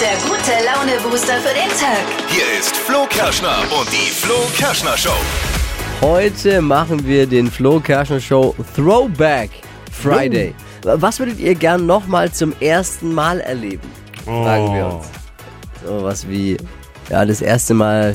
der gute Laune-Booster für den Tag. Hier ist Flo Kerschner und die Flo Kerschner Show. Heute machen wir den Flo Kerschner Show Throwback Friday. Was würdet ihr gern nochmal zum ersten Mal erleben? Fragen wir uns. So was wie, ja, das erste Mal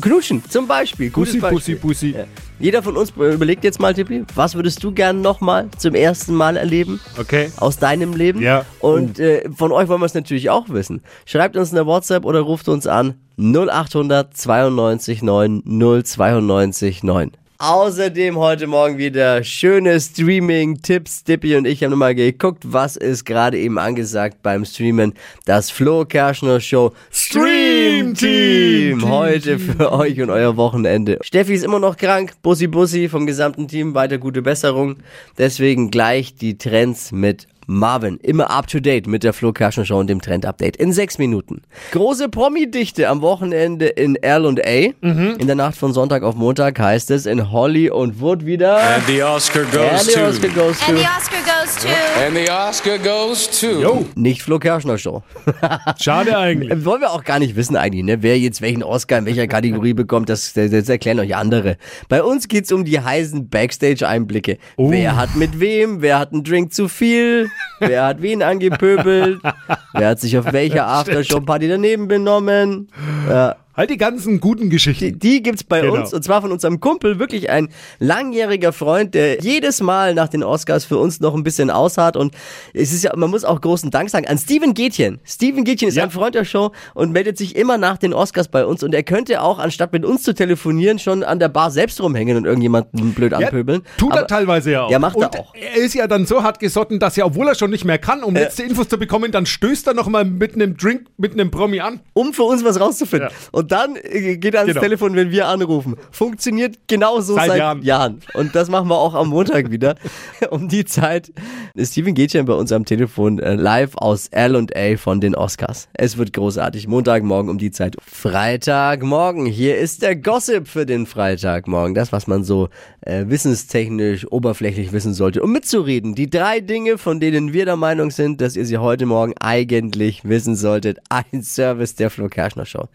knutschen zum Beispiel. Gutes Pussy, Beispiel. Pussy, Pussy. Ja. Jeder von uns überlegt jetzt mal, Tippi, was würdest du gern nochmal zum ersten Mal erleben? Okay. Aus deinem Leben? Ja. Und äh, von euch wollen wir es natürlich auch wissen. Schreibt uns eine WhatsApp oder ruft uns an 0800 92 9 092 9. Außerdem heute Morgen wieder schöne Streaming-Tipps. Dippy und ich haben nochmal geguckt, was ist gerade eben angesagt beim Streamen. Das Flo Kerschner Show Stream Team. Heute für euch und euer Wochenende. Steffi ist immer noch krank. Bussi Bussi vom gesamten Team. Weiter gute Besserung. Deswegen gleich die Trends mit Marvin, immer up to date mit der Flo Kerschner Show und dem Trend-Update in sechs Minuten. Große Promi-Dichte am Wochenende in L&A. In der Nacht von Sonntag auf Montag heißt es in Holly und Wood wieder. And the Oscar And goes the to. Oscar goes to And the Oscar goes to. And the Oscar goes to. Jo, nicht Flo Kerschner Show. schade eigentlich. Wollen wir auch gar nicht wissen eigentlich, ne? wer jetzt welchen Oscar in welcher Kategorie bekommt, das, das, das erklären euch andere. Bei uns geht's um die heißen Backstage-Einblicke. Wer hat mit wem, wer hat einen Drink zu viel, wer hat wen angepöbelt, wer hat sich auf welcher Aftershow-Party daneben benommen. Ja. Halt die ganzen guten Geschichten. Die, die gibt's bei Genau. uns und zwar von unserem Kumpel, wirklich ein langjähriger Freund, der jedes Mal nach den Oscars für uns noch ein bisschen ausharrt und es ist ja, man muss auch großen Dank sagen an Steven Gätchen. Steven Gätchen ist Ja. ein Freund der Show und meldet sich immer nach den Oscars bei uns und er könnte auch, anstatt mit uns zu telefonieren, schon an der Bar selbst rumhängen und irgendjemanden blöd Ja, anpöbeln. tut er Aber- teilweise ja auch. Ja, macht er und auch. Er ist ja dann so hart gesotten, dass er, obwohl er schon nicht mehr kann, um letzte Infos zu bekommen, dann stößt er nochmal mit einem Drink, mit einem Promi an. um für uns was rauszufinden. Ja. Und dann äh, geht er ans Genau. Telefon, wenn wir anrufen. Funktioniert genauso seit, Seit Jahren. Jahren. Und das machen wir auch am Montag wieder. um die Zeit ist Steven Gätchen bei uns am Telefon äh, live aus L&A von den Oscars. Es wird großartig. Montagmorgen um die Zeit. Freitagmorgen. Hier ist der Gossip für den Freitagmorgen. Das, was man so äh, wissenstechnisch, oberflächlich wissen sollte. Um mitzureden. Die drei Dinge, von denen wir der Meinung sind, dass ihr sie heute Morgen eigentlich wissen solltet. Ein Service der Flo Kerschner Show.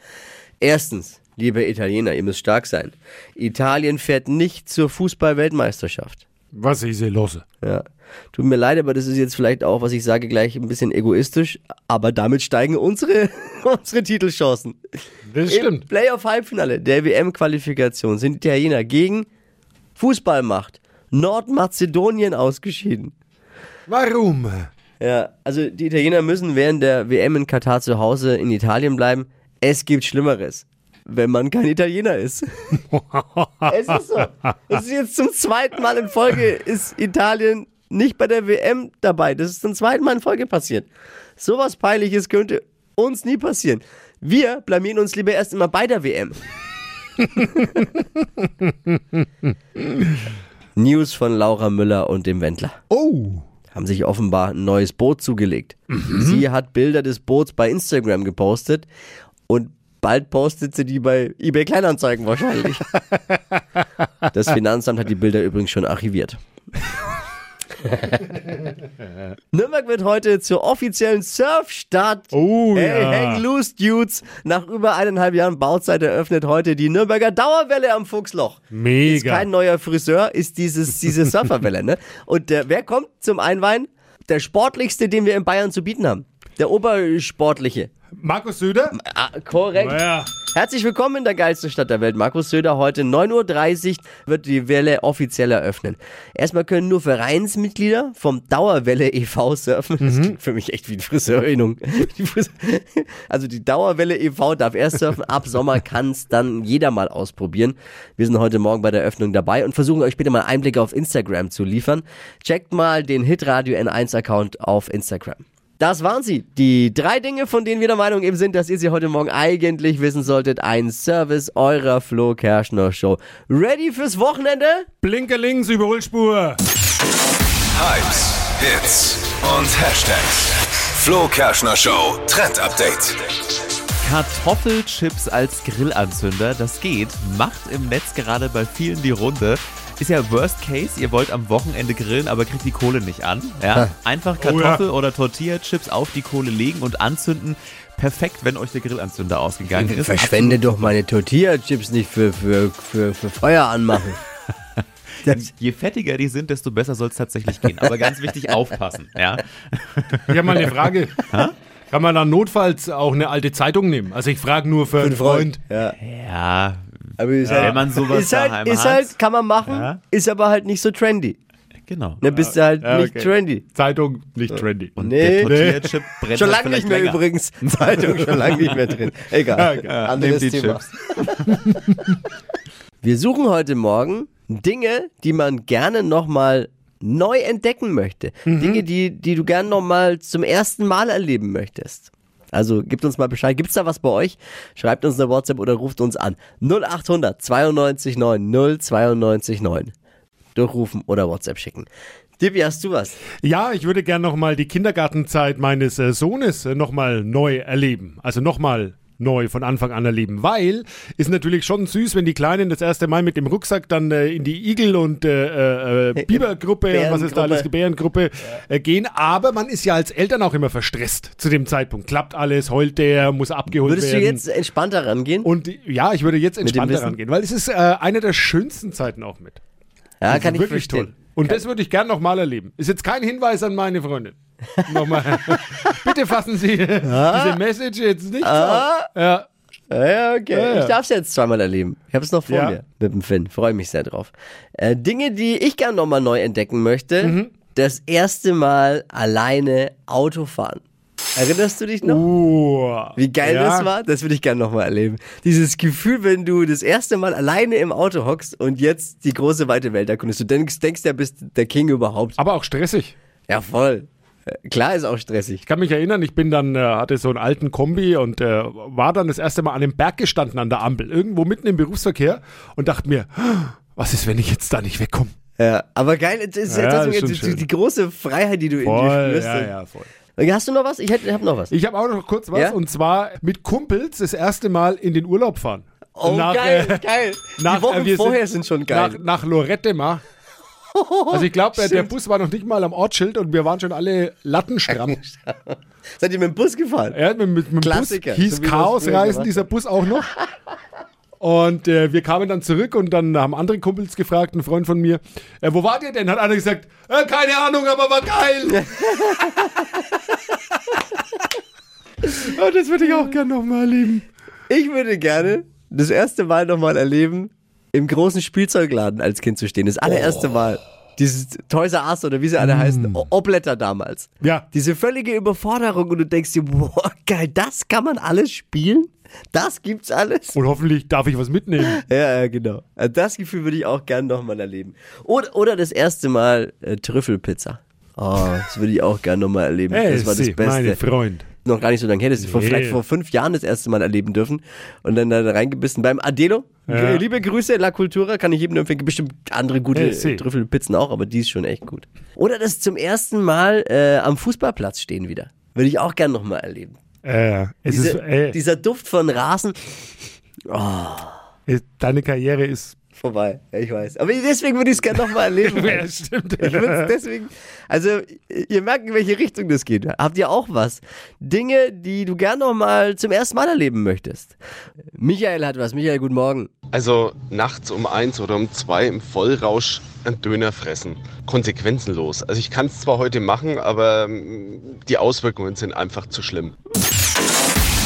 Erstens, liebe Italiener, ihr müsst stark sein. Italien fährt nicht zur Fußball-Weltmeisterschaft. Was ist hier los? Ja. Tut mir leid, aber das ist jetzt vielleicht auch, was ich sage, gleich ein bisschen egoistisch. Aber damit steigen unsere, unsere Titelchancen. Das Im stimmt. Playoff-Halbfinale der WM-Qualifikation sind Italiener gegen Fußballmacht Nordmazedonien ausgeschieden. Warum? Ja, also die Italiener müssen während der WM in Katar zu Hause in Italien bleiben. Es gibt Schlimmeres, wenn man kein Italiener ist. es ist so. Es ist jetzt zum zweiten Mal in Folge ist Italien nicht bei der WM dabei. Das ist zum zweiten Mal in Folge passiert. Sowas peinliches könnte uns nie passieren. Wir blamieren uns lieber erst immer bei der WM. News von Laura Müller und dem Wendler Oh. haben sich offenbar ein neues Boot zugelegt. Sie hat Bilder des Boots bei Instagram gepostet und bald postet sie die bei eBay Kleinanzeigen wahrscheinlich. Das Finanzamt hat die Bilder übrigens schon archiviert. Nürnberg wird heute zur offiziellen Surfstadt. Oh, hey, ja. hang loose, Dudes. Nach über eineinhalb Jahren Bauzeit eröffnet heute die Nürnberger Dauerwelle am Fuchsloch. Ist Mega. kein neuer Friseur, ist dieses, diese Surferwelle, ne? Und der, wer kommt zum Einweihen? Der sportlichste, den wir in Bayern zu bieten haben. Der Obersportliche. Markus Söder? Ah, korrekt. Ja. Herzlich willkommen in der geilsten Stadt der Welt. Markus Söder, heute 9.30 Uhr wird die Welle offiziell eröffnen. Erstmal können nur Vereinsmitglieder vom Dauerwelle e.V. surfen. Das klingt für mich echt wie eine Friseurinnung. Die Frise- Also die Dauerwelle e.V. darf erst surfen. Ab Sommer kann es dann jeder mal ausprobieren. Wir sind heute Morgen bei der Eröffnung dabei und versuchen euch später mal Einblicke auf Instagram zu liefern. Checkt mal den Hitradio N1 Account auf Instagram. Das waren sie. Die drei Dinge, von denen wir der Meinung eben sind, dass ihr sie heute Morgen eigentlich wissen solltet. Ein Service eurer Flo Kerschner Show. Ready fürs Wochenende? Blinke links, Überholspur. Hypes, Hits und Hashtags. Flo Kerschner Show Trend Update. Kartoffelchips als Grillanzünder, das geht, macht im Netz gerade bei vielen die Runde. Ist ja Worst Case, ihr wollt am Wochenende grillen, aber kriegt die Kohle nicht an. Ja? Einfach Kartoffel oder Tortilla-Chips auf die Kohle legen und anzünden. Perfekt, wenn euch der Grillanzünder ausgegangen ist. Verschwende doch meine Tortilla-Chips nicht für, für, für, für Feuer anmachen. Je fettiger die sind, desto besser soll es tatsächlich gehen. Aber ganz wichtig, aufpassen. Ja? Ich habe mal eine Frage. Kann man dann notfalls auch eine alte Zeitung nehmen? Also ich frage nur für einen Freund. Ja. ja, Aber ist wenn man sowas ist halt, daheim ist hat. halt, kann man machen, Ja. ist aber halt nicht so trendy. genau. Ne, bist du halt Ja, nicht okay. trendy. Zeitung, nicht trendy. Und Nee. der Tortilla-Chip brennt Schon halt lange nicht mehr länger. übrigens. Zeitung schon lange nicht mehr drin. Egal. Ja, Anderes Thema. Wir suchen heute Morgen Dinge, die man gerne nochmal neu entdecken möchte. Dinge, die, die du gerne nochmal zum ersten Mal erleben möchtest. Also gebt uns mal Bescheid. Gibt's da was bei euch? Schreibt uns eine WhatsApp oder ruft uns an. 0800 92 9 092 9. Durchrufen oder WhatsApp schicken. Dippy, hast du was? Ja, ich würde gerne nochmal die Kindergartenzeit meines äh, Sohnes äh, nochmal neu erleben. Also nochmal neu von Anfang an erleben, weil ist natürlich schon süß, wenn die Kleinen das erste Mal mit dem Rucksack dann äh, in die Igel- und äh, äh, Bibergruppe und was ist da alles, Bärengruppe äh, gehen, aber man ist ja als Eltern auch immer verstresst zu dem Zeitpunkt. Klappt alles, heult der, muss abgeholt Würdest du werden. jetzt entspannter rangehen? und ja, ich würde jetzt entspannter rangehen, weil es ist äh, eine der schönsten Zeiten auch mit. ja, Also kann ich wirklich verstehen. toll. Und das würde ich gern nochmal erleben. Ist jetzt kein Hinweis an meine Freundin. Nochmal. Bitte fassen Sie diese Message jetzt nicht Ah. auf. Ja. Ja, okay. Ja, ja. Ich darf es jetzt zweimal erleben. Ich habe es noch vor Ja. mir mit dem Finn. Freue mich sehr drauf. Äh, Dinge, die ich gerne nochmal neu entdecken möchte. Mhm. Das erste Mal alleine Auto fahren. Erinnerst du dich noch? Uh, Wie geil ja. das war? Das würde ich gerne nochmal erleben. Dieses Gefühl, wenn du das erste Mal alleine im Auto hockst und jetzt die große weite Welt erkundest. Du denkst, denkst ja, bist der King überhaupt. Aber auch stressig. Ja, voll. Äh, Klar ist auch stressig. Ich kann mich erinnern, ich bin dann, äh, hatte so einen alten Kombi und äh, war dann das erste Mal an dem Berg gestanden an der Ampel, irgendwo mitten im Berufsverkehr und dachte mir, was ist, wenn ich jetzt da nicht wegkomme? Ja, aber geil, das ist Ja, trotzdem ist die, die große Freiheit, die du in dir spürst. ja, ja, voll. Hast du noch was? Ich hätte, hab noch was. Ich habe auch noch kurz was Ja? und zwar mit Kumpels das erste Mal in den Urlaub fahren. Oh, Nach, geil, äh, geil. nach, die Wochen äh, vorher sind, schon geil. Nach, nach Lorette mal. Also ich glaube, der Bus war noch nicht mal am Ortsschild und wir waren schon alle lattenstramm. Seid ihr mit dem Bus gefahren? Ja, mit, mit, mit dem Bus Klassiker, hieß so wie wir es Chaos früher Reisen, gemacht dieser Bus auch noch. Und äh, wir kamen dann zurück und dann haben andere Kumpels gefragt, ein Freund von mir, äh, wo wart ihr denn? Hat einer gesagt, äh, keine Ahnung, aber war geil. oh, das würde ich auch gerne nochmal erleben. Ich würde gerne das erste Mal nochmal erleben, im großen Spielzeugladen als Kind zu stehen. Das allererste Oh. Mal. Dieses Toys R Us oder wie sie alle heißen. O- Obletter damals. Mm. Ja. Diese völlige Überforderung und du denkst dir, boah, geil, das kann man alles spielen? Das gibt's alles? Und hoffentlich darf ich was mitnehmen. Ja, ja, genau. Also Das Gefühl würde ich auch gerne nochmal erleben. Oder, oder das erste Mal äh, Trüffelpizza. Oh, das würde ich auch gerne nochmal erleben. Hey, das war das Beste. meine Freund. noch gar nicht so lange her, das ist vor, Nee. vielleicht vor fünf Jahren das erste Mal erleben dürfen und dann da reingebissen beim Adelo. Ja. Liebe Grüße, La Cultura, kann ich jedem empfehlen. Bestimmt andere gute Hey, Trüffelpizzen auch, aber die ist schon echt gut. Oder das zum ersten Mal äh, am Fußballplatz stehen wieder. Würde ich auch gerne nochmal erleben. Äh, es ist, Diese, äh, dieser Duft von Rasen, äh, deine Karriere ist. vorbei. Ich weiß. Aber deswegen würde ich es gerne nochmal erleben. Ja, stimmt. Ich würde deswegen, also ihr merkt, in welche Richtung das geht. Habt ihr auch was? Dinge, die du gern noch mal zum ersten Mal erleben möchtest. Michael hat was. Michael, guten Morgen. Also nachts um eins oder um zwei im Vollrausch einen Döner fressen. Konsequenzenlos. Also ich kann es zwar heute machen, aber ähm, die Auswirkungen sind einfach zu schlimm.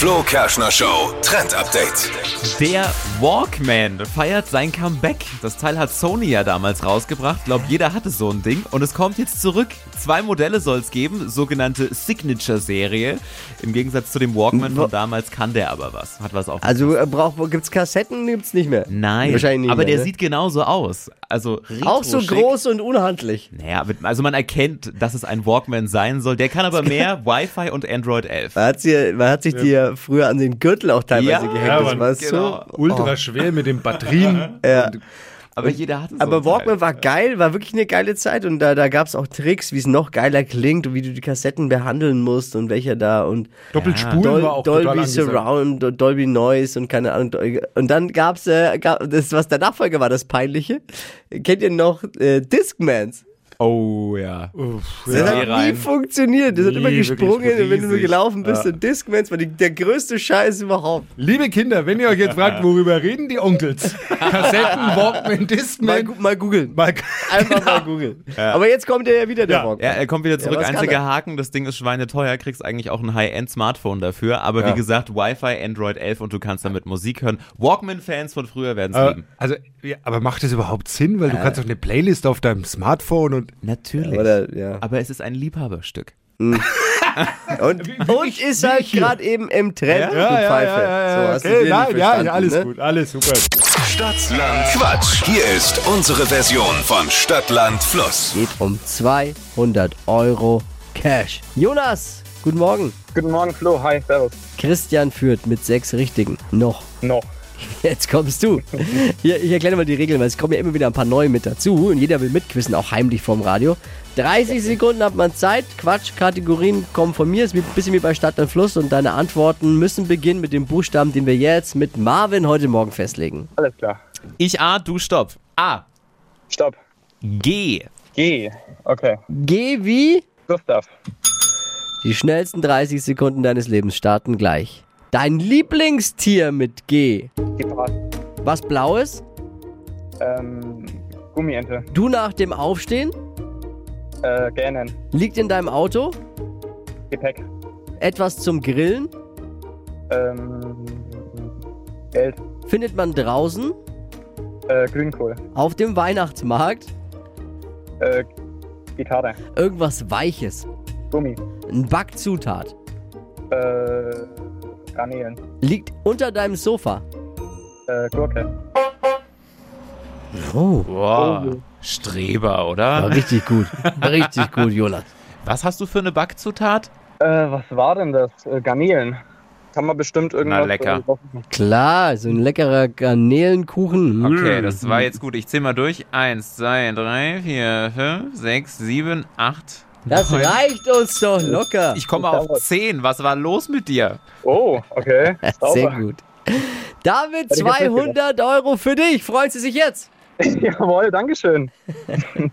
Flo Kerschner Show Trend Update. Der Walkman feiert sein Comeback. Das Teil hat Sony ja damals rausgebracht. Glaub, jeder hatte so ein Ding. Und es kommt jetzt zurück. Zwei Modelle soll es geben, sogenannte Signature-Serie. Im Gegensatz zu dem Walkman von damals kann der aber was. Hat was auf. Also äh, braucht, gibt's Kassetten? Gibt's nicht mehr? Nein, Wahrscheinlich nicht aber mehr, der ne? sieht genauso aus. Also auch so groß und unhandlich. Naja, also man erkennt, dass es ein Walkman sein soll. Der kann aber mehr Wi-Fi und Android 11. Man hat, sie, man hat sich die ja früher an den Gürtel auch teilweise Ja, gehängt. ja, das war genau. so. Ultra schwer mit den Batterien. Ja. Aber jeder hatte so Aber ein Teil. Walkman war geil, war wirklich eine geile Zeit und da, da gab es auch Tricks, wie es noch geiler klingt und wie du die Kassetten behandeln musst und welcher da und Doppelspulen Dol war auch Dolby. Surround, und Dolby Noise und keine Ahnung. Und dann gab's äh, gab, das, was der Nachfolger war, das Peinliche. Kennt ihr noch äh, Discmans? Oh ja. Uff, Das Ja. hat nie rein. funktioniert. Das hat immer gesprungen, wenn du nur gelaufen bist. Ja. Und Discmans war die, der größte Scheiß überhaupt. Liebe Kinder, wenn ihr euch jetzt fragt, worüber reden die Onkels? Kassetten, Walkman, Mal, Discman. gu- mal googeln. Mal, Einfach mal googeln. Aber jetzt kommt ja wieder der Ja. Walkman. Ja, er kommt wieder zurück. Einziger er? Haken, das Ding ist schweineteuer, kriegst eigentlich auch ein High-End-Smartphone dafür. Aber Ja. wie gesagt, Wi-Fi, Android 11 und du kannst damit Musik hören. Walkman-Fans von früher werden es äh, lieben. also, ja, aber macht das überhaupt Sinn? Weil du kannst doch eine Playlist auf deinem Smartphone und Natürlich. Oder, ja. Aber es ist ein Liebhaberstück. Und, und ist halt gerade eben im Trend, du Pfeife. So, hast du okay, nein, ja, ja, alles ne? gut, alles super. Stadtland Quatsch. Hier ist unsere Version von Stadtland Fluss. Geht um 200 Euro Cash. Jonas, guten Morgen. Guten Morgen, Flo. Hi, servus. Christian führt mit sechs Richtigen. Noch. Noch. Jetzt kommst du. Hier, ich erkläre mal die Regeln, weil es kommen ja immer wieder ein paar neue mit dazu und jeder will mitquissen, auch heimlich vom Radio. 30 Sekunden hat man Zeit. Quatsch, Kategorien kommen von mir. Ist ein bisschen wie bei Stadt und Fluss und deine Antworten müssen beginnen mit dem Buchstaben, den wir jetzt mit Marvin heute Morgen festlegen. Alles klar. Ich A, du Stopp. A. Stopp. G. G. Okay. Geh wie? Gustav. Die schnellsten 30 Sekunden deines Lebens starten gleich. Dein Lieblingstier mit G. Gepard. Was Blaues? Ähm, Gummiente. Du nach dem Aufstehen? Äh, Gähnen. Liegt in deinem Auto? Gepäck. Etwas zum Grillen? Ähm, Geld. Findet man draußen? Äh, Grünkohl. Auf dem Weihnachtsmarkt? Äh, Gitarre. Irgendwas Weiches. Gummi. Ein Backzutat. Äh, Garnelen. Liegt unter deinem Sofa. Äh, Gurke. Oh, Wow. Streber, war oder? richtig gut. Richtig gut, Jonas. Was hast du für eine Backzutat? Äh, was war denn das? Äh, Garnelen. Kann man bestimmt irgendwas... Na, lecker. Äh. Klar, so ein leckerer Garnelenkuchen. Okay, Mm. das war jetzt gut. Ich zähl mal durch. Eins, zwei, drei, vier, fünf, sechs, sieben, acht. Das neun. reicht uns doch locker. Ich komme auf zehn. Was war los mit dir? oh, okay. Sehr gut. Damit Hätte ich jetzt nicht 200 Euro für dich. Freuen Sie sich jetzt? Jawohl, Dankeschön.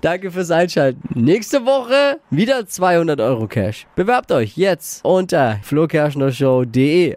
Danke fürs Einschalten. Nächste Woche wieder 200 Euro Cash. Bewerbt euch jetzt unter flokerschnershow.de.